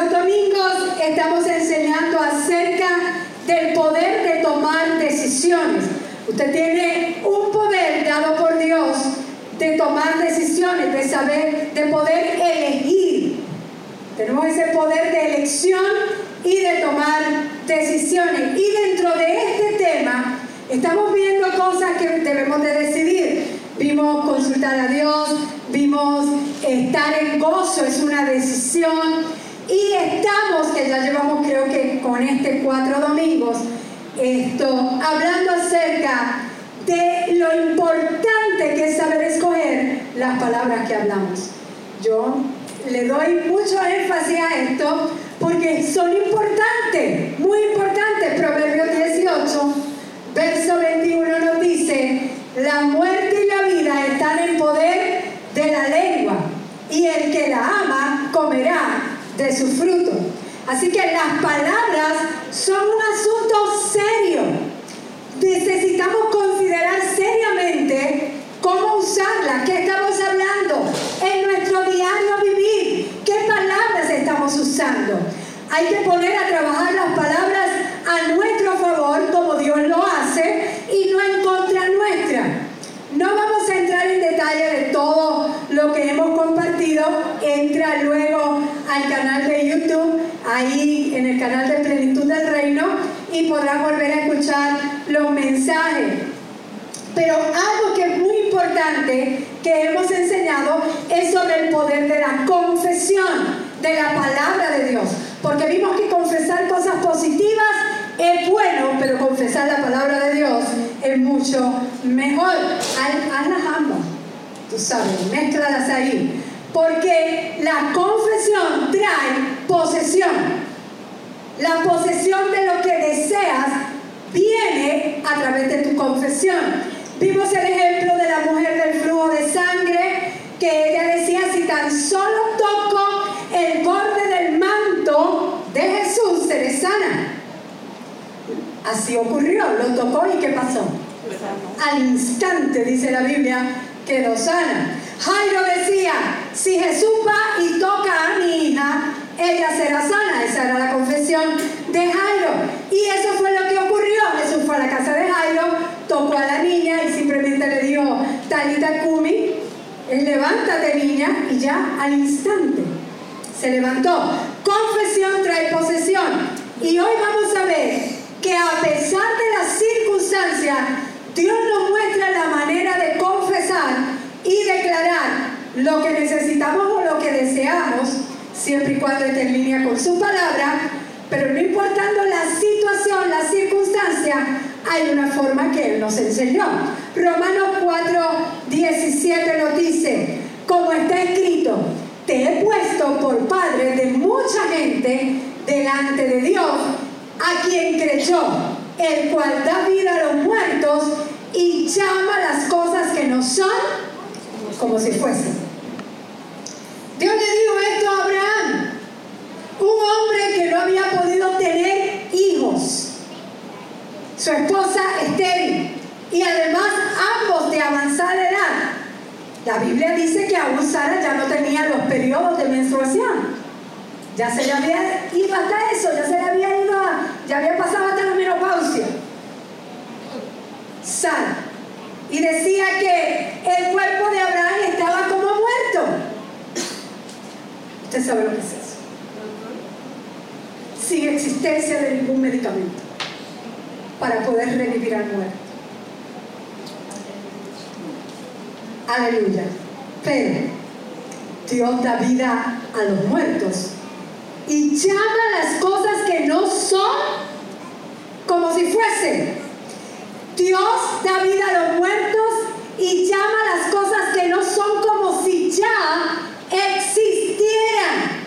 Los domingos estamos enseñando acerca del poder de tomar decisiones. Usted tiene un poder dado por Dios de tomar decisiones, de saber, de poder elegir. Tenemos ese poder de elección y de tomar decisiones. Y dentro de este tema estamos viendo cosas que debemos de decidir. Vimos consultar a Dios, vimos estar en gozo, es una decisión. Y estamos, que ya llevamos creo que con este cuatro domingos, esto, hablando acerca de lo importante que es saber escoger las palabras que hablamos. Yo le doy mucho énfasis a esto porque son importantes, muy importantes. Proverbios 18, verso 21 nos dice, la muerte y la vida están en poder de la lengua y el que la ama comerá de su fruto. Así que las palabras son un asunto serio. Necesitamos considerar seriamente cómo usarlas, qué estamos hablando en nuestro diario vivir, qué palabras estamos usando. Hay que poner a trabajar las palabras a nuestro favor como Dios lo hace y no en contra nuestra. No vamos a entrar en detalle de todo lo que hemos compartido. Entra luego al canal ahí en el canal de Plenitud del Reino, y podrás volver a escuchar los mensajes. Pero algo que es muy importante que hemos enseñado es sobre el poder de la confesión de la palabra de Dios. Porque vimos que confesar cosas positivas es bueno, pero confesar la palabra de Dios es mucho mejor. Hazlas ambas, tú sabes, mezcladas ahí. Porque la confesión trae posesión. La posesión de lo que deseas viene a través de tu confesión. Vimos el ejemplo de la mujer del flujo de sangre, que ella decía, si tan solo toco el borde del manto de Jesús, seré sana. Así ocurrió, lo tocó y ¿qué pasó? Al instante, dice la Biblia, quedó sana. Jairo decía, si Jesús va y toca a mi hija, ella será sana. Esa era la confesión de Jairo. Y eso fue lo que ocurrió. Jesús fue a la casa de Jairo, tocó a la niña y simplemente le dijo, Talita Kumi, levántate niña, y ya al instante se levantó. Confesión trae posesión. Y hoy vamos a ver que a pesar de las circunstancias, Dios nos muestra la manera de confesar y declarar lo que necesitamos o lo que deseamos, siempre y cuando esté en línea con su palabra, pero no importando la situación, la circunstancia, hay una forma que Él nos enseñó. Romanos 4, 17 nos dice, como está escrito, te he puesto por padre de mucha gente delante de Dios, a quien creyó, el cual da vida a los muertos y llama las cosas que no son como si fuesen. Dios le dijo esto a Abraham, un hombre que no había podido tener hijos, su esposa estéril y además ambos de avanzada edad. La Biblia dice que aún Sara ya no tenía los periodos de menstruación. Ya se le había ido hasta eso, ya se le había ido, ya había pasado hasta la menopausia. Sara. Y decía que el cuerpo de Abraham estaba como muerto. Usted sabe lo que es eso. Sin existencia de ningún medicamento para poder revivir al muerto. Aleluya. Pero Dios da vida a los muertos y llama las cosas que no son como si fuesen. Dios da vida a los muertos y llama las cosas que no son como si ya existieran.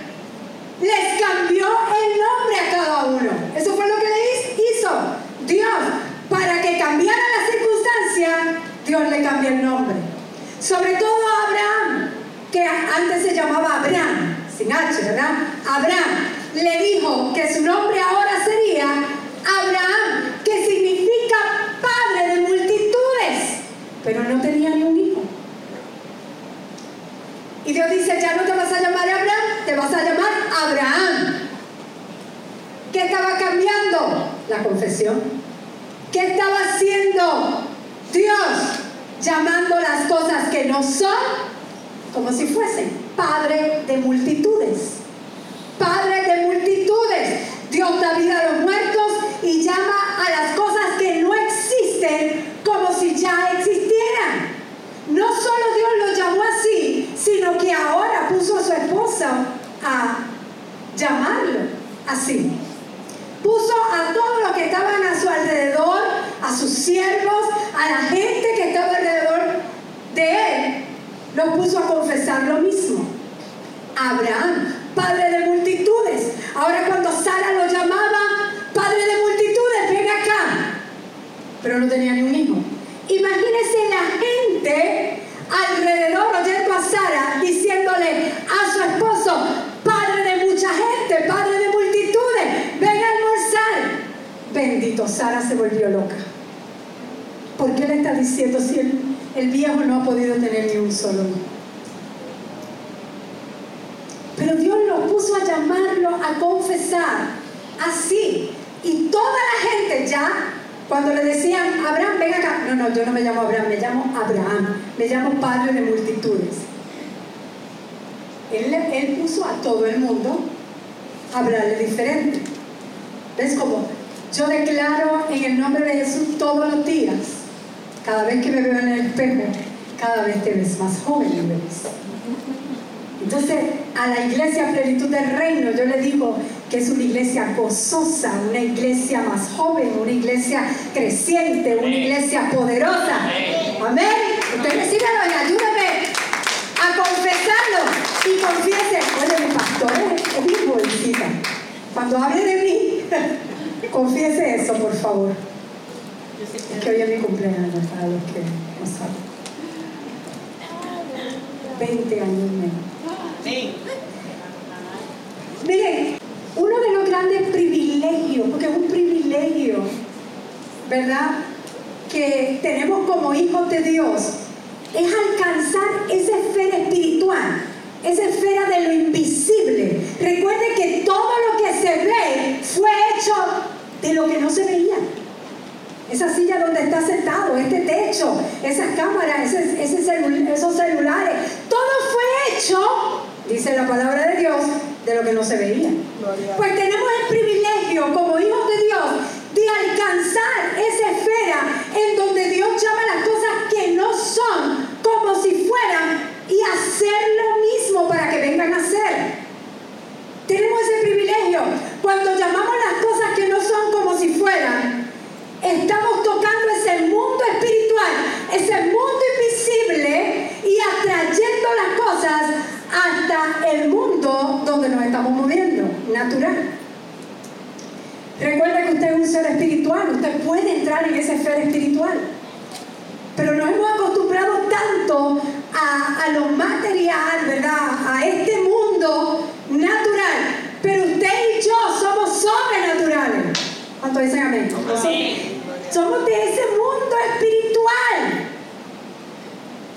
Les cambió el nombre a cada uno. Eso fue lo que le hizo Dios. Para que cambiara la circunstancia, El nombre. Sobre todo Abraham, que antes se llamaba Abraham, sin H, ¿verdad? Abraham, le dijo que su nombre ahora sería Abraham, que significa padre de multitudes, pero no tenía ni un hijo. Y Dios dice, ya no te vas a llamar Abraham, te vas a llamar Abraham. ¿Qué estaba cambiando? La confesión. ¿Qué estaba haciendo Dios? Llamando las cosas que no son como si fuesen Padre de multitudes. Padre de multitudes. Dios da vida a los muertos y llama a las cosas que no existen como si ya existieran. No solo Dios lo llamó así, sino que ahora puso a su esposa a llamarlo así. Puso a todos los que estaban a su alrededor, a sus siervos, a la gente que estaba alrededor de él, los puso a confesar lo mismo. Abraham, padre de multitudes. Ahora cuando Sara lo llamaba, padre de multitudes, ven acá. Pero no tenía ni un hijo. Imagínese la gente alrededor oyendo a Sara diciéndole a su esposo, padre de mucha gente, padre de multitudes, ven a almorzar. Bendito, Se volvió loca. ¿Por qué le está diciendo si el, el viejo no ha podido tener ni un solo hijo? Pero Dios lo puso a llamarlo, a confesar, así. Y toda la gente ya, cuando le decían, Abraham, ven acá. No, no, yo no me llamo Abraham, me llamo Abraham. Me llamo padre de multitudes. Él, él puso a todo el mundo a hablarle diferente. ¿Ves cómo? Yo declaro en el nombre de Jesús todos los días, cada vez que me veo en el espejo, cada vez te ves más joven, ves. Entonces, a la iglesia plenitud del reino, yo le digo que es una iglesia gozosa, una iglesia más joven, una iglesia creciente, una iglesia poderosa. Amén. Usted recíbelo y ayúdame a confesarlo y confiese. Oye, mi pastor es mi bolsita. Cuando hable de mí, confiese eso, por favor. Es que hoy es mi cumpleaños, para los que no saben. 20 años menos. Miren, uno de los grandes privilegios, porque es un privilegio, ¿verdad? Que tenemos como hijos de Dios, es alcanzar esa esfera espiritual, esa esfera de lo invisible. Recuerde que todo lo que se ve fue hecho de lo que no se veía. Esa silla donde está sentado, este techo, esas cámaras, esos celulares, todo fue hecho dice la palabra de Dios, de lo que no se veía. Pues tenemos el privilegio como hijos de Dios de alcanzar esa esfera en donde Dios llama las cosas que no son como si fueran y hacer lo mismo para que vengan a ser. Tenemos ese privilegio. Cuando llamamos las cosas que no son como si fueran, estamos tocando ese mundo espiritual, ese mundo invisible y atrayendo las cosas el mundo donde nos estamos moviendo, natural. Recuerda que usted es un ser espiritual, usted puede entrar en esa esfera espiritual. Pero nos hemos acostumbrado tanto a, a lo material, ¿verdad? A este mundo natural. Pero usted y yo somos sobrenaturales. ¿Cuánto dicen amén? Somos de ese mundo espiritual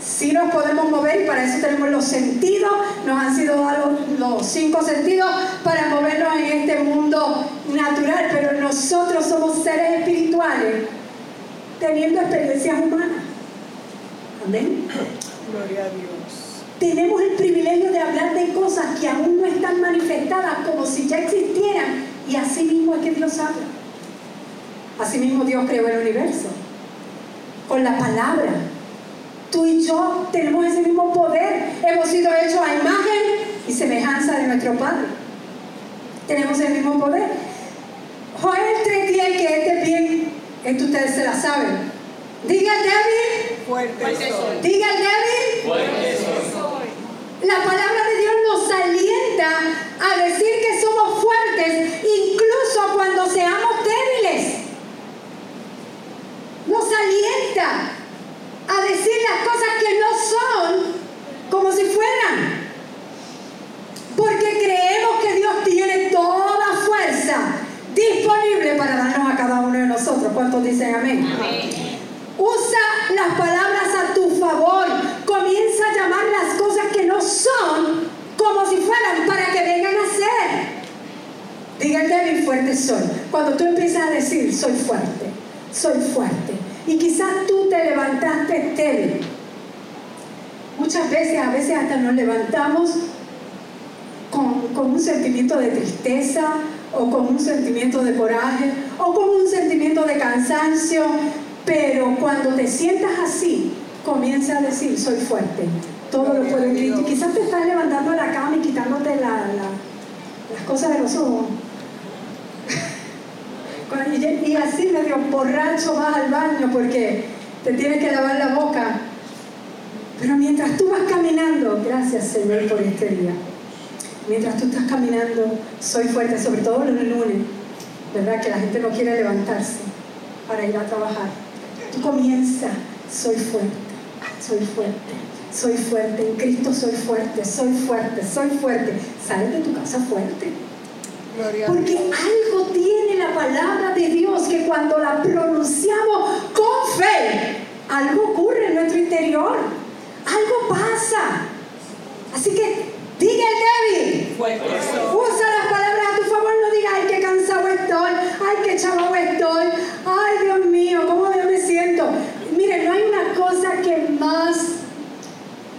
sí nos podemos mover y para eso tenemos los sentidos, nos han sido dados los cinco sentidos para movernos en este mundo natural, pero nosotros somos seres espirituales teniendo experiencias humanas. Amén. Gloria a Dios. Tenemos el privilegio de hablar de cosas que aún no están manifestadas como si ya existieran y así mismo es que Dios habla. Así mismo Dios creó el universo con la palabra Tú y yo tenemos ese mismo poder. Hemos sido hechos a imagen y semejanza de nuestro Padre. Tenemos el mismo poder. Joel 3.10, que este bien, esto ustedes se la saben. Diga el débil. Fuerte soy. Diga el débil. Fuerte soy. La palabra de Dios nos alienta a decir que somos fuertes incluso cuando seamos débiles. Nos alienta a decir las cosas que no son como si fueran. Porque creemos que ¿Cuántos dicen amén? Usa las palabras a tu favor. Comienza a llamar las cosas que no son como si fueran para que vengan a ser. Diga débil, fuerte soy. Cuando tú empiezas a decir, soy fuerte, soy fuerte. Y quizás tú te levantaste débil. Muchas veces, a veces hasta nos levantamos con, con un sentimiento de tristeza o con un sentimiento de coraje o con un sentimiento de cansancio, pero cuando te sientas así, comienza a decir, soy fuerte, todo lo puedo en Cristo. Quizás te estás levantando de la cama y quitándote la, la- las cosas de los ojos. Y, y así medio borracho vas al baño porque te tienes que lavar la boca. Pero mientras tú vas caminando, gracias Señor por este día. Mientras tú estás caminando, soy fuerte, sobre todo los lunes, ¿verdad? Que la gente no quiere levantarse para ir a trabajar. Tú comienzas, soy fuerte, soy fuerte, soy fuerte, en Cristo soy fuerte, soy fuerte, soy fuerte. Sales de tu casa fuerte. Porque algo tiene la palabra de Dios que cuando la pronunciamos con fe, algo ocurre en nuestro interior. Algo pasa. Así que diga el débil. Fuerte soy. Usa las palabras a tu favor, no digas, ay, qué cansado ay, qué chavo estoy, ay, Dios mío, cómo yo me siento. Miren, no hay una cosa que más,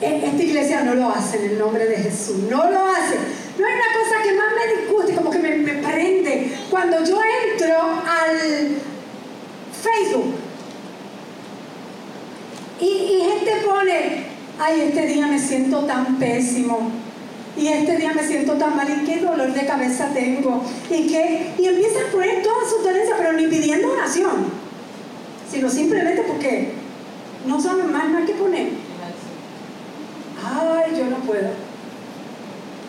e- esta iglesia no lo hace en el nombre de Jesús, no lo hace. No hay una cosa que más me disguste, como que me, me prende. Cuando yo entro al Facebook y gente pone, ay, este día me siento tan pésimo. Y este día me siento tan mal y qué dolor de cabeza tengo. Y, qué? y empiezan a poner toda su dolencia, pero ni pidiendo oración, sino simplemente porque no saben más nada que poner. Ay, yo no puedo.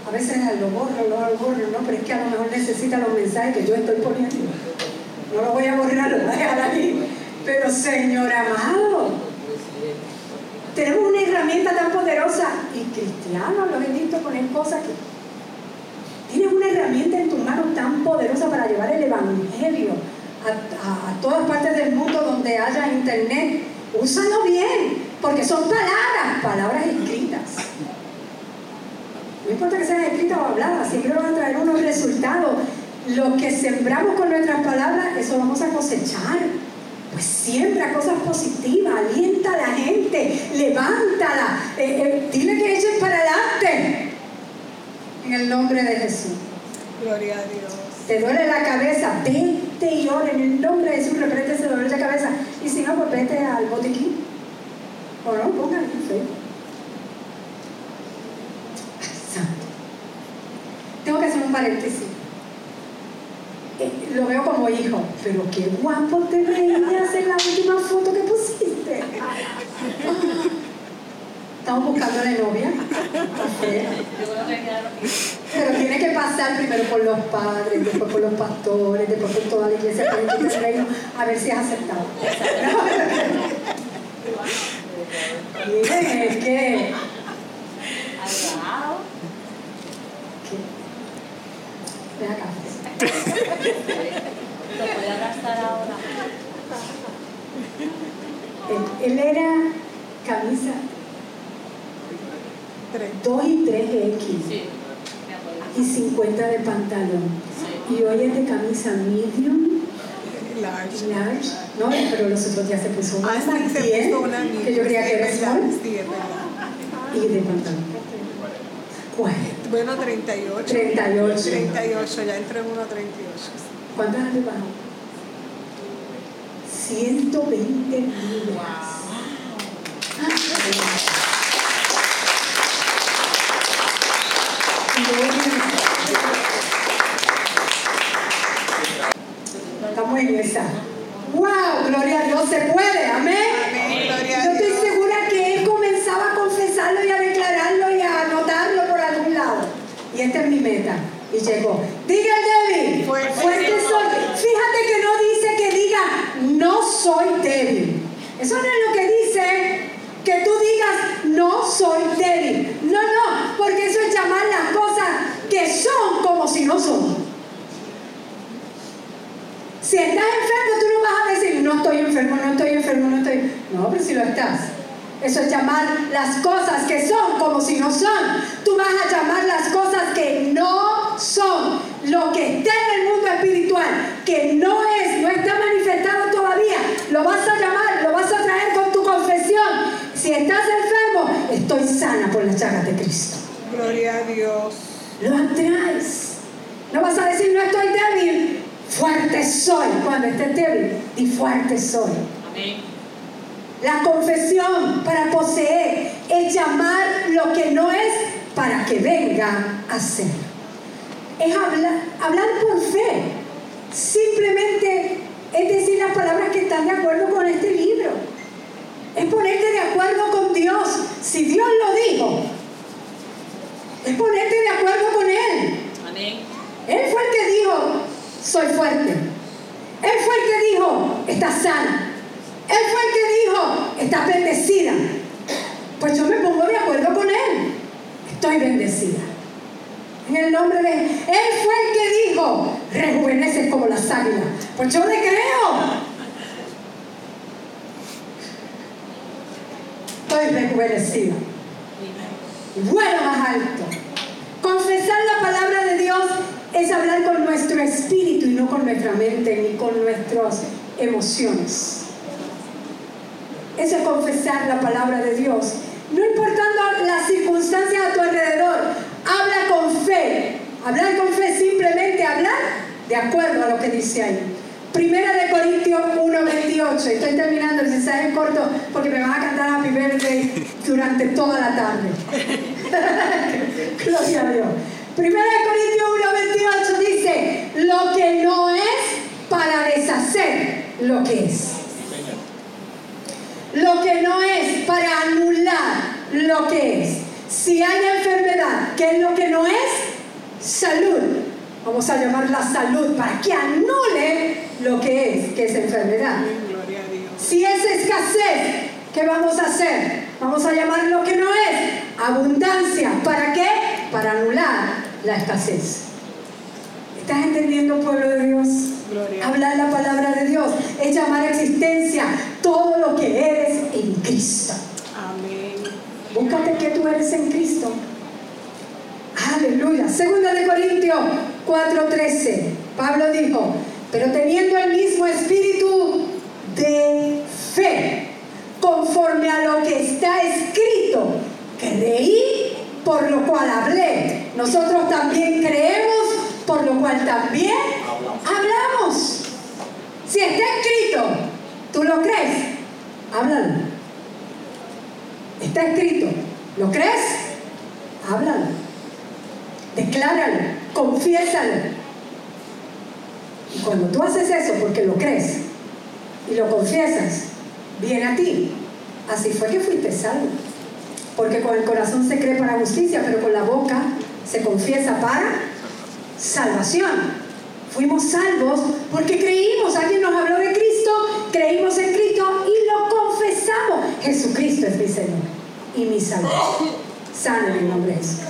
A veces lo borro, lo borro, no, pero es que a lo mejor necesita los mensajes que yo estoy poniendo. No lo voy a borrar, lo voy a dejar aquí. Pero Señor amado, herramienta tan poderosa y cristianos los he visto poner cosas que tienes una herramienta en tus manos tan poderosa para llevar el evangelio a, a- a todas partes del mundo donde haya internet. Úsalo bien, porque son palabras, palabras escritas. No importa que sean escritas o habladas, siempre van a traer unos resultados. Lo que sembramos con nuestras palabras, eso vamos a cosechar. Pues siembra cosas positivas, alienta a la gente, levántala, eh, eh, dile que echen para adelante. En el nombre de Jesús. Gloria a Dios. Te duele la cabeza, vete y ora en el nombre de Jesús, reprende ese dolor de cabeza. Y si no, pues vete al botiquín. O no, en Facebook. Santo. Tengo que hacer un paréntesis. Lo veo como hijo, pero qué guapo te veías en la última foto que pusiste. Estamos buscando la novia. Pero tiene que pasar primero por los padres, después por los pastores, después por toda la iglesia a ver si es aceptado. Miren, es que, alzado. que- ven acá. Lo puede abrazar ahora. Él, él era camisa Tres. 2 y 3X Sí, y 50 de pantalón. Sí. Y hoy es de camisa medium, Large. large, no, pero los otros días se puso Ah, más sí, se 10, puso una que yo creía que era sí, small, Sí, es verdad. y de pantalón. 40. Bueno, 38. 38. 38, ya entré en 1.38. ¿Cuántas has bajado? 120 libras. Estamos en esa. ¡Wow! Gloria a Dios, se puede, amén. Amén, gloria a Yo estoy segura que él comenzaba a confesarlo y a declararlo y a anotarlo por algún lado. Y esta es mi meta. Y llegó. Diga el débil. Fuerte soy. Fíjate que no dice no soy débil. Eso no es lo que dice que tú digas no soy débil. No, no, porque eso es llamar las cosas que son como si no son. Si estás enfermo, tú no vas a decir no estoy enfermo, no estoy enfermo, no estoy... No, pero si lo estás. Eso es llamar las cosas que son como si no son. Tú vas a llamar las cosas que no son. Lo que está en el mundo espiritual, que no es, no está manifestado todavía, lo vas a llamar, lo vas a traer con tu confesión. Si estás enfermo, estoy sana por las llagas de Cristo. Gloria a Dios. Lo atraes. No vas a decir, no estoy débil, fuerte soy. Cuando estés débil, y fuerte soy. Amén. La confesión para poseer es llamar lo que no es para que venga a ser. Es hablar, hablar por fe. Simplemente es decir las palabras que están de acuerdo con este libro. Es ponerte de acuerdo con Dios. Si Dios lo dijo, es ponerte de acuerdo con Él. Amén. Él fue el que dijo, soy fuerte. Él fue el que dijo, estás sana. Él fue el que dijo, estás bendecida. Pues yo me pongo de acuerdo con Él. Estoy bendecida. En el nombre de Él fue el que dijo, rejuveneces como las águilas. Pues yo le creo. Estoy rejuvenecida. Vuelo más alto. Confesar la palabra de Dios es hablar con nuestro espíritu y no con nuestra mente ni con nuestras emociones. Eso es confesar la palabra de Dios. No importando las circunstancias a tu alrededor, habla con fe. Hablar con fe simplemente hablar de acuerdo a lo que dice ahí. Primera de Corintios 1.28. Estoy terminando el mensaje corto porque me van a cantar Happy Birthday durante toda la tarde. Gloria a Dios. Primera de Corintios 1.28 dice, lo que no es para deshacer lo que es. Lo que no es para anular lo que es. Si hay enfermedad, ¿qué es lo que no es? Salud. Vamos a llamarla salud para que anule lo que es, que es enfermedad. Si es escasez, ¿qué vamos a hacer? Vamos a llamar lo que no es abundancia. ¿Para qué? Para anular la escasez. ¿Estás entendiendo, pueblo de Dios? Gloria. Hablar la palabra de Dios es llamar a existencia todo lo que eres en Cristo. Búscate que tú eres en Cristo. Aleluya. Segunda de Corintios 4:13. Pablo dijo, pero teniendo el mismo espíritu de fe, conforme a lo que está escrito, creí, por lo cual hablé. Nosotros también creemos, por lo cual también hablamos. Si está escrito, ¿tú lo crees? Háblalo. Está escrito. ¿Lo crees? Háblalo. Decláralo. Confiésalo. Y cuando tú haces eso porque lo crees y lo confiesas, viene a ti. Así fue que fuiste salvo. Porque con el corazón se cree para justicia, pero con la boca se confiesa para salvación. Fuimos salvos porque creímos, alguien nos habló de Cristo, creímos en Cristo y lo confesamos. Jesucristo es mi Señor y mi. Sana en el nombre de Jesús.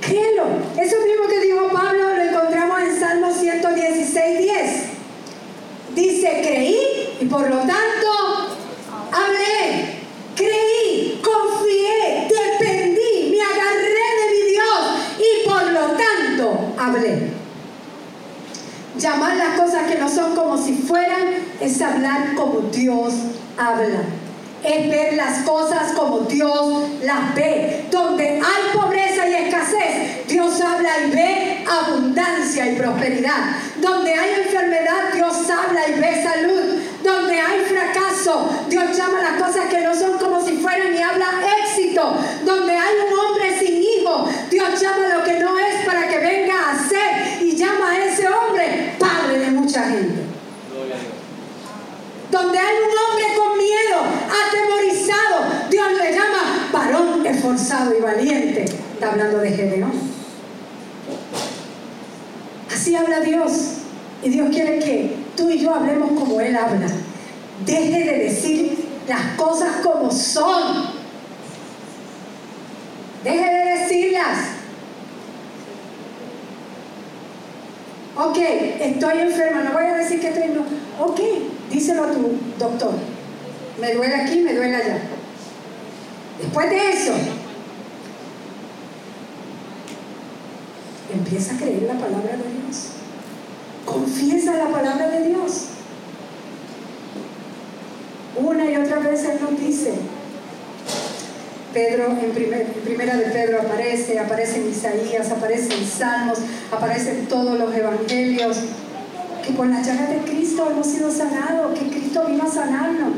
Créelo. Eso mismo que dijo Pablo lo encontramos en Salmo 116, 10. Dice, creí y por lo tanto hablé. Creí, confié, dependí, me agarré de mi Dios y por lo tanto hablé. Llamar las cosas que no son como si fueran es hablar como Dios habla. Es ver las cosas como Dios las ve. Donde hay pobreza y escasez, Dios habla y ve abundancia y prosperidad. Donde hay enfermedad, Dios habla y ve salud. Donde hay fracaso, Dios llama las cosas que no son como si fueran y habla éxito. Donde hay un hombre sin hijo, Dios llama lo que no es para que venga a ser y llama a ese hombre padre de mucha gente. Donde hay un hombre con miedo, atemorizado, Dios le llama varón esforzado y valiente. Está hablando de Gedeón. Así habla Dios. Y Dios quiere que tú y yo hablemos como Él habla. Deje de decir las cosas como son. Deje de decirlas. Ok, estoy enferma, no voy a decir que estoy no. Ok, díselo a tu doctor. Me duele aquí, me duele allá. Después de eso, empieza a creer la palabra de Dios. Confiesa la palabra de Dios. Una y otra vez Él nos dice. Pedro, en, primer- en primera de Pedro aparece, aparece en Isaías, aparece en Salmos, aparece en todos los evangelios, que por las llagas de Cristo hemos sido sanados, que Cristo vino a sanarnos.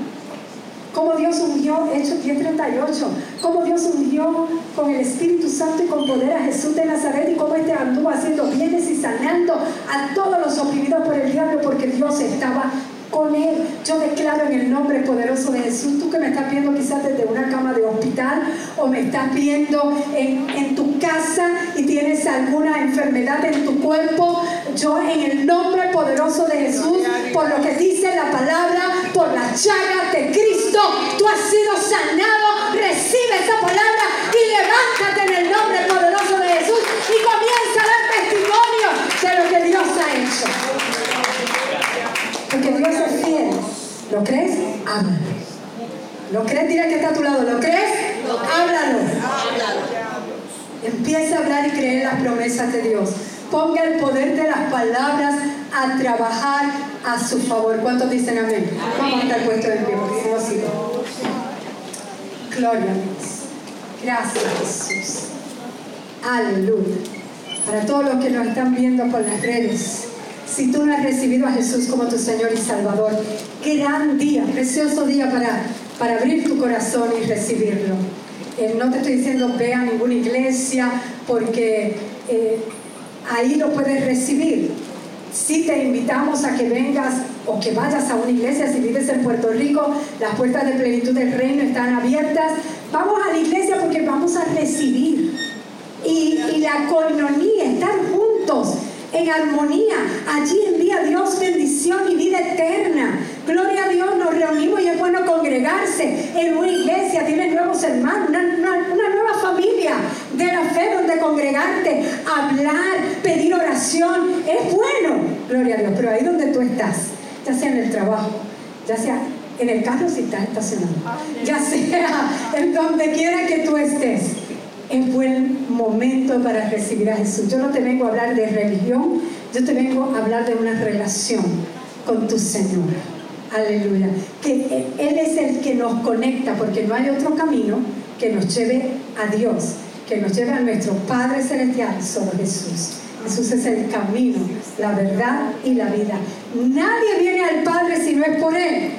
Como Dios ungió, Hechos 10:38, como Dios ungió con el Espíritu Santo y con poder a Jesús de Nazaret y cómo este anduvo haciendo bienes y sanando a todos los oprimidos por el diablo porque Dios estaba con él. Yo declaro en el nombre poderoso de Jesús, tú que me estás viendo quizás desde una cama de hospital o me estás viendo en, en tu casa y tienes alguna enfermedad en tu cuerpo, yo en el nombre poderoso de Jesús, por lo que dice la palabra, por las llagas de Cristo, tú has sido sanado, recibe esa palabra y levántate en el nombre poderoso de Jesús y comienza a dar testimonio de lo que Dios ha hecho. Porque Dios es fiel. ¿Lo crees? Háblalo. ¿Lo crees? Dile que está a tu lado. ¿Lo crees? Háblalo. Empieza a hablar y creer las promesas de Dios. Ponga el poder de las palabras a trabajar a su favor. ¿Cuántos dicen amén? Vamos a estar puestos en pie. Gloria a Dios. Gracias Jesús. Aleluya. Para todos los que nos están viendo por las redes, si tú no has recibido a Jesús como tu Señor y Salvador, gran día, precioso día para, para abrir tu corazón y recibirlo. Eh, no te estoy diciendo ve a ninguna iglesia porque eh, ahí lo puedes recibir. Si te invitamos a que vengas o que vayas a una iglesia, si vives en Puerto Rico, las puertas de plenitud del reino están abiertas. Vamos a la iglesia porque vamos a recibir. Y, la coinonía, estar juntos en armonía. Allí envía Dios bendición y vida eterna. Gloria a Dios, nos reunimos y es bueno congregarse en una iglesia. Tienes nuevos hermanos, una, una- una nueva familia de la fe donde congregarte, hablar, pedir oración. Es bueno, gloria a Dios. Pero ahí donde tú estás, ya sea en el trabajo, ya sea en el carro si estás estacionado, ya sea en donde quiera que tú estés es buen momento para recibir a Jesús. Yo no te vengo a hablar de religión, yo te vengo a hablar de una relación con tu Señor. Aleluya. Que Él es el que nos conecta, porque no hay otro camino que nos lleve a Dios, que nos lleve a nuestro Padre Celestial, solo Jesús. Jesús es el camino, la verdad y la vida. Nadie viene al Padre si no es por Él.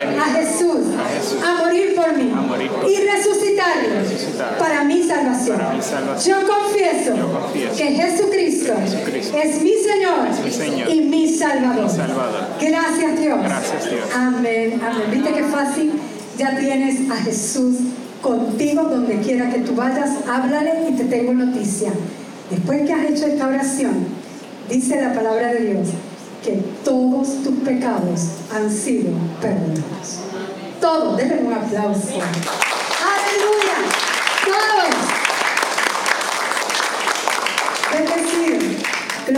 A Jesús, a morir por mí y Resucitar. Para mi salvación. Para mi salvación. Yo confieso, que Jesucristo, es mi Señor, y mi Salvador. Gracias Dios. Amén, amén. ¿Viste qué fácil? Ya tienes a Jesús contigo donde quiera que tú vayas, háblale y te tengo noticia. Después que has hecho esta oración, dice la palabra de Dios que todos tus pecados han sido perdonados. Todos, denle un aplauso.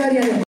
área de